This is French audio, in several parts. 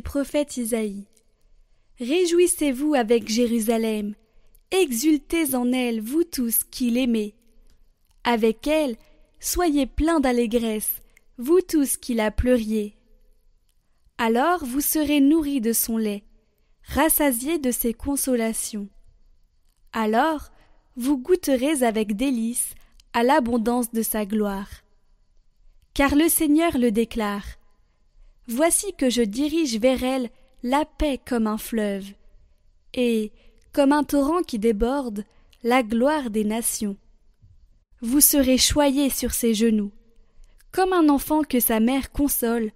prophète Isaïe. Réjouissez-vous avec Jérusalem, exultez en elle, vous tous qui l'aimez. Avec elle, soyez pleins d'allégresse, vous tous qui la pleuriez. Alors vous serez nourris de son lait, rassasiés de ses consolations. Alors vous goûterez avec délice à l'abondance de sa gloire. Car le Seigneur le déclare. Voici que je dirige vers elle la paix comme un fleuve, et, comme un torrent qui déborde, la gloire des nations. Vous serez choyés sur ses genoux. Comme un enfant que sa mère console,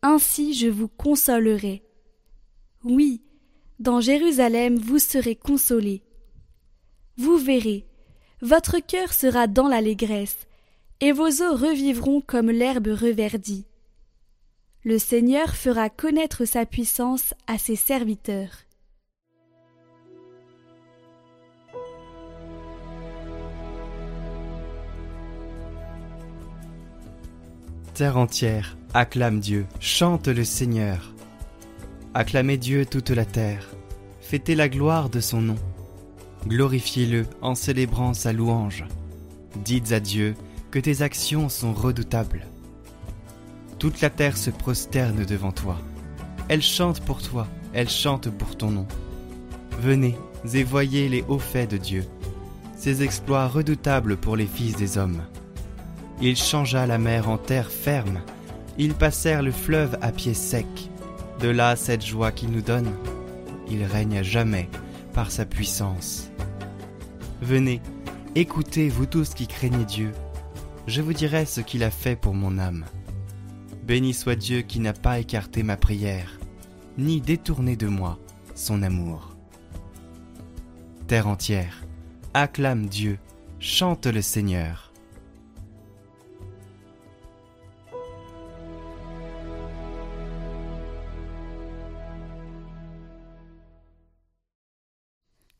ainsi je vous consolerai. Oui, dans Jérusalem vous serez consolés. Vous verrez, votre cœur sera dans l'allégresse, et vos os revivront comme l'herbe reverdie. Le Seigneur fera connaître sa puissance à ses serviteurs. Terre entière, acclame Dieu, chante le Seigneur. Acclamez Dieu toute la terre, fêtez la gloire de son nom. Glorifiez-le en célébrant sa louange. Dites à Dieu que tes actions sont redoutables. Toute la terre se prosterne devant toi. Elle chante pour toi, elle chante pour ton nom. Venez et voyez les hauts faits de Dieu, ses exploits redoutables pour les fils des hommes. Il changea la mer en terre ferme, ils passèrent le fleuve à pied sec. De là cette joie qu'il nous donne, il règne à jamais par sa puissance. Venez, écoutez, vous tous qui craignez Dieu, je vous dirai ce qu'il a fait pour mon âme. Béni soit Dieu qui n'a pas écarté ma prière, ni détourné de moi son amour. Terre entière, acclame Dieu, chante le Seigneur.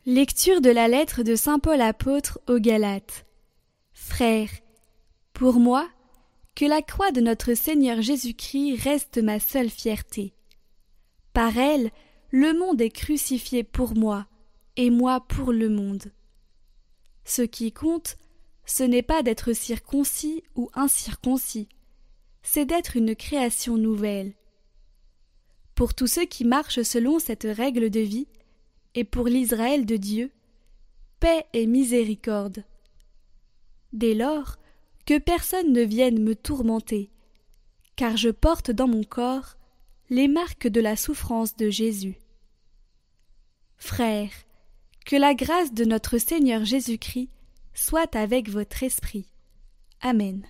Lecture de la lettre de Saint Paul apôtre aux Galates. Frères, pour moi, que la croix de notre Seigneur Jésus-Christ reste ma seule fierté. Par elle, le monde est crucifié pour moi, et moi pour le monde. Ce qui compte, ce n'est pas d'être circoncis ou incirconcis, c'est d'être une création nouvelle. Pour tous ceux qui marchent selon cette règle de vie, et pour l'Israël de Dieu, paix et miséricorde. Dès lors, que personne ne vienne me tourmenter, car je porte dans mon corps les marques de la souffrance de Jésus. Frères, que la grâce de notre Seigneur Jésus-Christ soit avec votre esprit. Amen.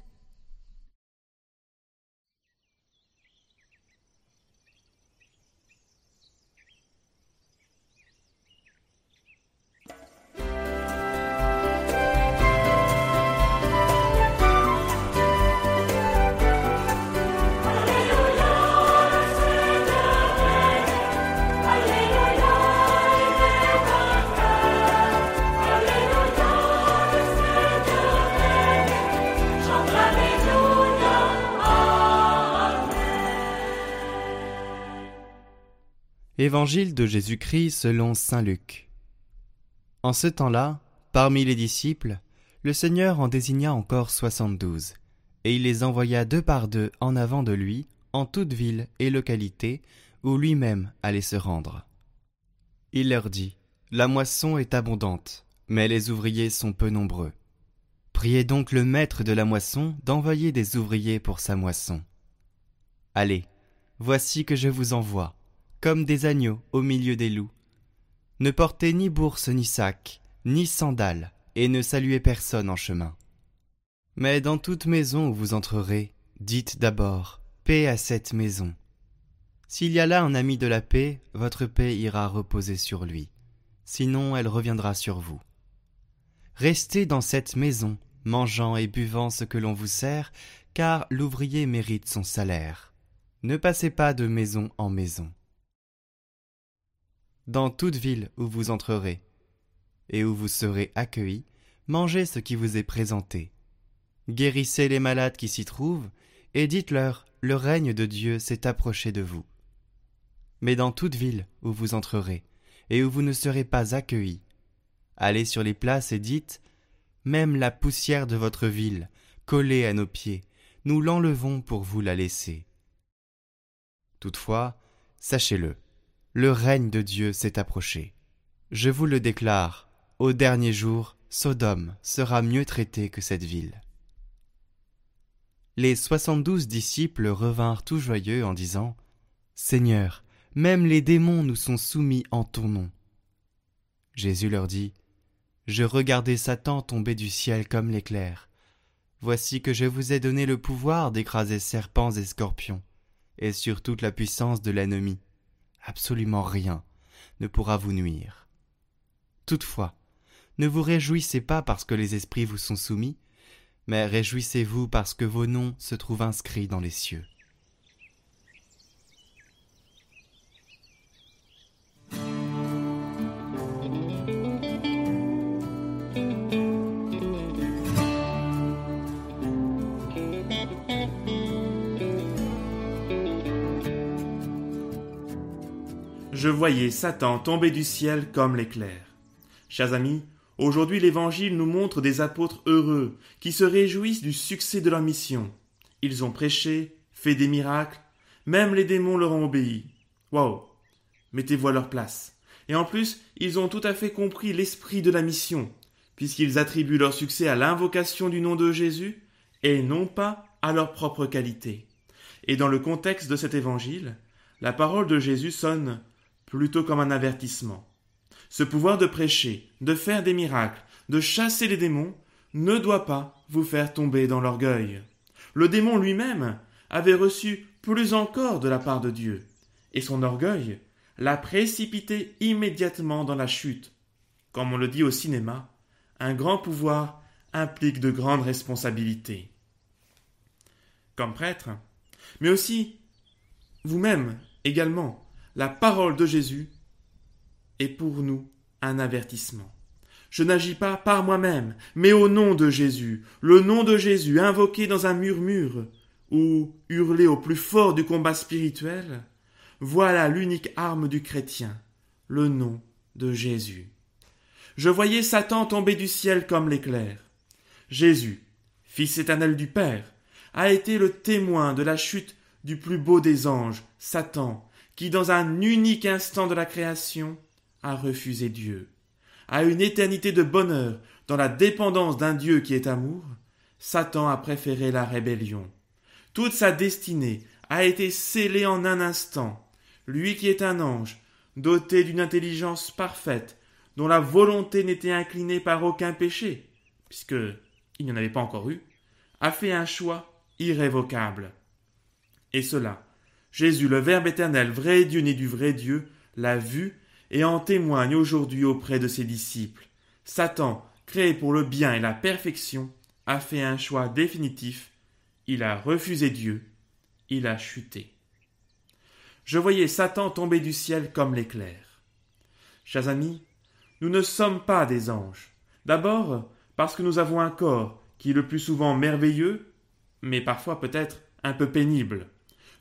Évangile de Jésus-Christ selon Saint Luc. En ce temps-là, parmi les disciples, le Seigneur en désigna encore soixante-douze, et il les envoya deux par deux en avant de lui, en toute ville et localité, où lui-même allait se rendre. Il leur dit, La moisson est abondante, mais les ouvriers sont peu nombreux. Priez donc le maître de la moisson d'envoyer des ouvriers pour sa moisson. Allez, voici que je vous envoie comme des agneaux au milieu des loups. Ne portez ni bourse ni sac, ni sandales, et ne saluez personne en chemin. Mais dans toute maison où vous entrerez, dites d'abord Paix à cette maison. S'il y a là un ami de la paix, votre paix ira reposer sur lui, sinon elle reviendra sur vous. Restez dans cette maison, mangeant et buvant ce que l'on vous sert, car l'ouvrier mérite son salaire. Ne passez pas de maison en maison dans toute ville où vous entrerez, et où vous serez accueillis, mangez ce qui vous est présenté. Guérissez les malades qui s'y trouvent, et dites-leur, le règne de Dieu s'est approché de vous. mais dans toute ville où vous entrerez, et où vous ne serez pas accueillis. Allez sur les places et dites Même la poussière de votre ville, collée à nos pieds, nous l'enlevons pour vous la laisser. Toutefois, sachez-le, le règne de Dieu s'est approché. Je vous le déclare, au dernier jour, Sodome sera mieux traité que cette ville. Les soixante-douze disciples revinrent tout joyeux en disant Seigneur, même les démons nous sont soumis en ton nom. Jésus leur dit Je regardais Satan tomber du ciel comme l'éclair. Voici que je vous ai donné le pouvoir d'écraser serpents et scorpions, et sur toute la puissance de l'ennemi. Absolument rien ne pourra vous nuire. Toutefois, ne vous réjouissez pas parce que les esprits vous sont soumis, mais réjouissez-vous parce que vos noms se trouvent inscrits dans les cieux. Je voyais Satan tomber du ciel comme l'éclair. Chers amis, Aujourd'hui l'Évangile nous montre des apôtres heureux, qui se réjouissent du succès de leur mission. Ils ont prêché, fait des miracles, même les démons leur ont obéi. Waouh Mettez-vous à leur place. Et en plus, ils ont tout à fait compris l'esprit de la mission, puisqu'ils attribuent leur succès à l'invocation du nom de Jésus, et non pas à leur propre qualité. Et dans le contexte de cet évangile, la parole de Jésus sonne plutôt comme un avertissement. Ce pouvoir de prêcher, de faire des miracles, de chasser les démons, ne doit pas vous faire tomber dans l'orgueil. Le démon lui-même avait reçu plus encore de la part de Dieu, et son orgueil l'a précipité immédiatement dans la chute. Comme on le dit au cinéma, un grand pouvoir implique de grandes responsabilités. Comme prêtre, mais aussi vous-même également, la parole de Jésus est pour nous un avertissement. Je n'agis pas par moi-même, mais au nom de Jésus, le nom de Jésus invoqué dans un murmure, ou hurlé au plus fort du combat spirituel, voilà l'unique arme du chrétien, le nom de Jésus. Je voyais Satan tomber du ciel comme l'éclair. Jésus, Fils éternel du Père, a été le témoin de la chute du plus beau des anges, Satan, qui dans un unique instant de la création a refusé Dieu. À une éternité de bonheur dans la dépendance d'un Dieu qui est amour, Satan a préféré la rébellion. Toute sa destinée a été scellée en un instant. Lui qui est un ange, doté d'une intelligence parfaite, dont la volonté n'était inclinée par aucun péché, puisque il n'y en avait pas encore eu, a fait un choix irrévocable. Et cela, Jésus, le Verbe éternel, vrai Dieu né du vrai Dieu, l'a vu et en témoigne aujourd'hui auprès de ses disciples. Satan, créé pour le bien et la perfection, a fait un choix définitif, il a refusé Dieu, il a chuté. Je voyais Satan tomber du ciel comme l'éclair. Chers amis, nous ne sommes pas des anges. D'abord, parce que nous avons un corps qui est le plus souvent merveilleux, mais parfois peut-être un peu pénible.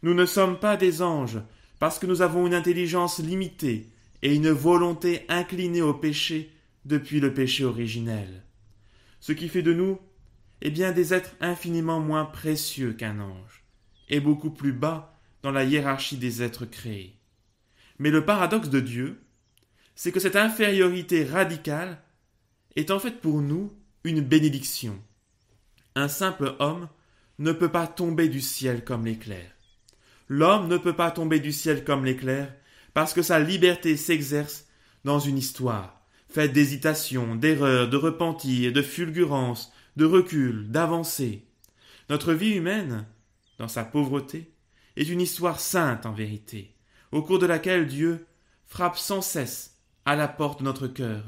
Nous ne sommes pas des anges, parce que nous avons une intelligence limitée, et une volonté inclinée au péché depuis le péché originel. Ce qui fait de nous, eh bien, des êtres infiniment moins précieux qu'un ange, et beaucoup plus bas dans la hiérarchie des êtres créés. Mais le paradoxe de Dieu, c'est que cette infériorité radicale est en fait pour nous une bénédiction. Un simple homme ne peut pas tomber du ciel comme l'éclair. L'homme ne peut pas tomber du ciel comme l'éclair parce que sa liberté s'exerce dans une histoire, faite d'hésitation, d'erreur, de repentir, de fulgurance, de recul, d'avancée. Notre vie humaine, dans sa pauvreté, est une histoire sainte en vérité, au cours de laquelle Dieu frappe sans cesse à la porte de notre cœur,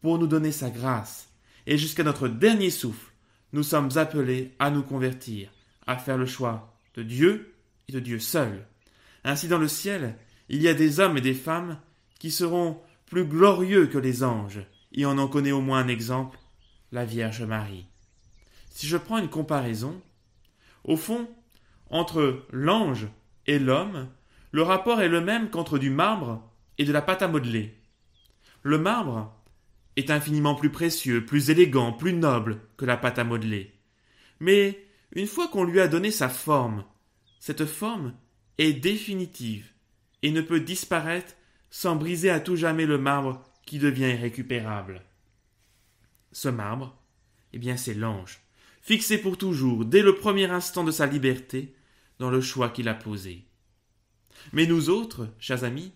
pour nous donner sa grâce, et jusqu'à notre dernier souffle, nous sommes appelés à nous convertir, à faire le choix de Dieu et de Dieu seul. Ainsi dans le ciel, il y a des hommes et des femmes qui seront plus glorieux que les anges, et on en connaît au moins un exemple, la Vierge Marie. Si je prends une comparaison, au fond, entre l'ange et l'homme, Le rapport est le même qu'entre du marbre et de la pâte à modeler. Le marbre est infiniment plus précieux, plus élégant, plus noble que la pâte à modeler. Mais une fois qu'on lui a donné sa forme, cette forme est définitive et ne peut disparaître sans briser à tout jamais le marbre qui devient irrécupérable. Ce marbre, eh bien c'est l'ange, fixé pour toujours, dès le premier instant de sa liberté, dans le choix qu'il a posé. Mais nous autres, chers amis,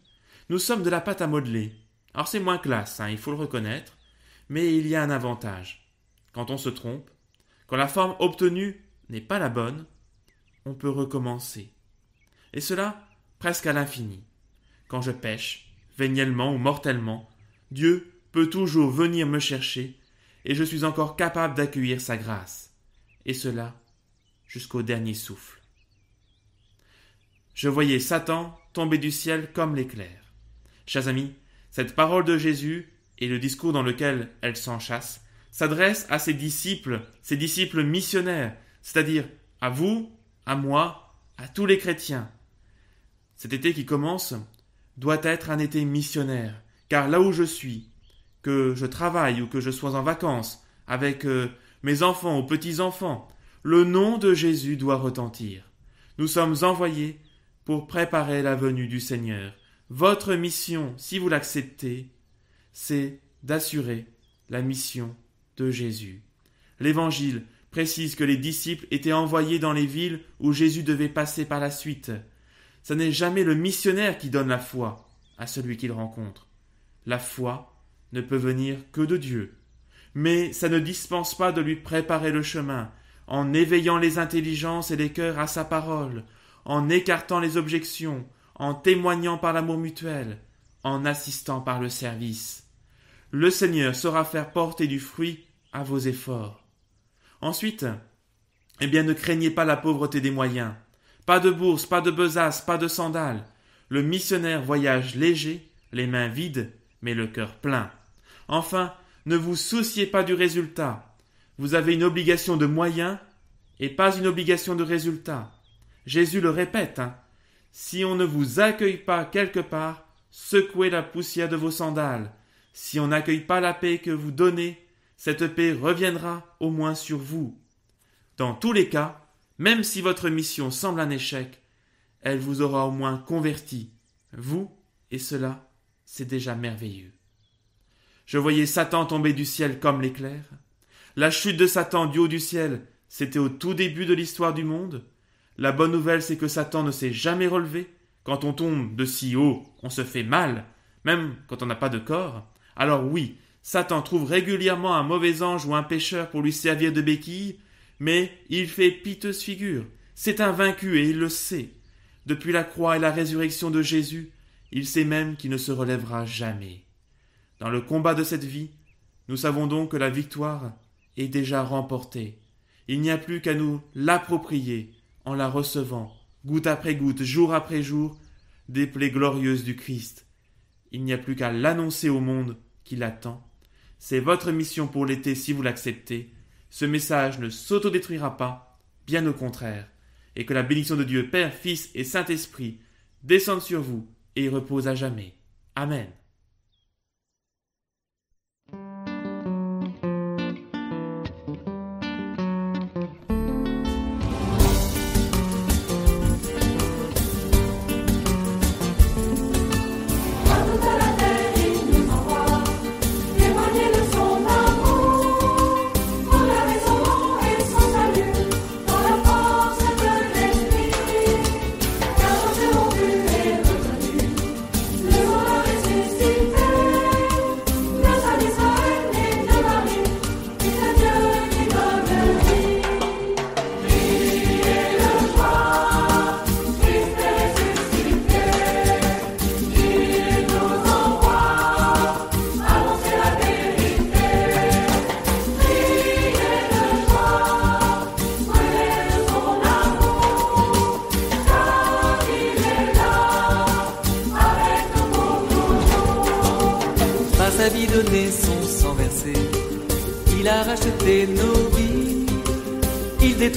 nous sommes de la pâte à modeler. Alors c'est moins classe, hein, il faut le reconnaître, mais il y a un avantage. Quand on se trompe, quand la forme obtenue n'est pas la bonne, on peut recommencer. Et cela presque à l'infini. Quand je pêche, véniellement ou mortellement, Dieu peut toujours venir me chercher, et je suis encore capable d'accueillir sa grâce, et cela jusqu'au dernier souffle. Je voyais Satan tomber du ciel comme l'éclair. Chers amis, cette parole de Jésus et le discours dans lequel elle s'enchasse s'adresse à ses disciples, ses disciples missionnaires, c'est-à-dire à vous, à moi, à tous les chrétiens. Cet été qui commence doit être un été missionnaire, car là où je suis, que je travaille ou que je sois en vacances, avec euh, mes enfants ou petits-enfants, le nom de Jésus doit retentir. Nous sommes envoyés pour préparer la venue du Seigneur. Votre mission, si vous l'acceptez, c'est d'assurer la mission de Jésus. L'Évangile précise que les disciples étaient envoyés dans les villes où Jésus devait passer par la suite. Ce n'est jamais le missionnaire qui donne la foi à celui qu'il rencontre. La foi ne peut venir que de Dieu. Mais ça ne dispense pas de lui préparer le chemin, en éveillant les intelligences et les cœurs à sa parole, en écartant les objections, en témoignant par l'amour mutuel, en assistant par le service. Le Seigneur saura faire porter du fruit à vos efforts. Ensuite, eh bien, ne craignez pas la pauvreté des moyens. Pas de bourse, pas de besace, pas de sandales. Le missionnaire voyage léger, les mains vides, mais le cœur plein. Enfin, ne vous souciez pas du résultat. Vous avez une obligation de moyens et pas une obligation de résultat. Jésus le répète, hein. Si on ne vous accueille pas quelque part, secouez la poussière de vos sandales. Si on n'accueille pas la paix que vous donnez, cette paix reviendra au moins sur vous. Dans tous les cas, même si votre mission semble un échec, elle vous aura au moins converti, vous, et cela, c'est déjà merveilleux. Je voyais Satan tomber du ciel comme l'éclair. La chute de Satan du haut du ciel, c'était au tout début de l'histoire du monde. La bonne nouvelle, c'est que Satan ne s'est jamais relevé. Quand on tombe de si haut, on se fait mal, même quand on n'a pas de corps. Alors oui, Satan trouve régulièrement un mauvais ange ou un pécheur pour lui servir de béquille, mais il fait piteuse figure. C'est un vaincu et il le sait. Depuis la croix et la résurrection de Jésus, il sait même qu'il ne se relèvera jamais. Dans le combat de cette vie, nous savons donc que la victoire est déjà remportée. Il n'y a plus qu'à nous l'approprier en la recevant, goutte après goutte, jour après jour, des plaies glorieuses du Christ. Il n'y a plus qu'à l'annoncer au monde qui l'attend. C'est votre mission pour l'été si vous l'acceptez. Ce message ne s'autodétruira pas, bien au contraire, et que la bénédiction de Dieu Père, Fils et Saint-Esprit descende sur vous et y repose à jamais. Amen.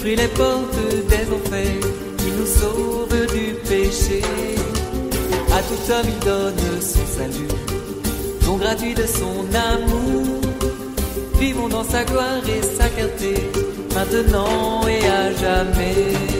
Détruit les portes des enfers. Il nous sauve du péché. À tout homme il donne son salut, don gratuit de son amour. Vivons dans sa gloire et sa clarté, maintenant et à jamais.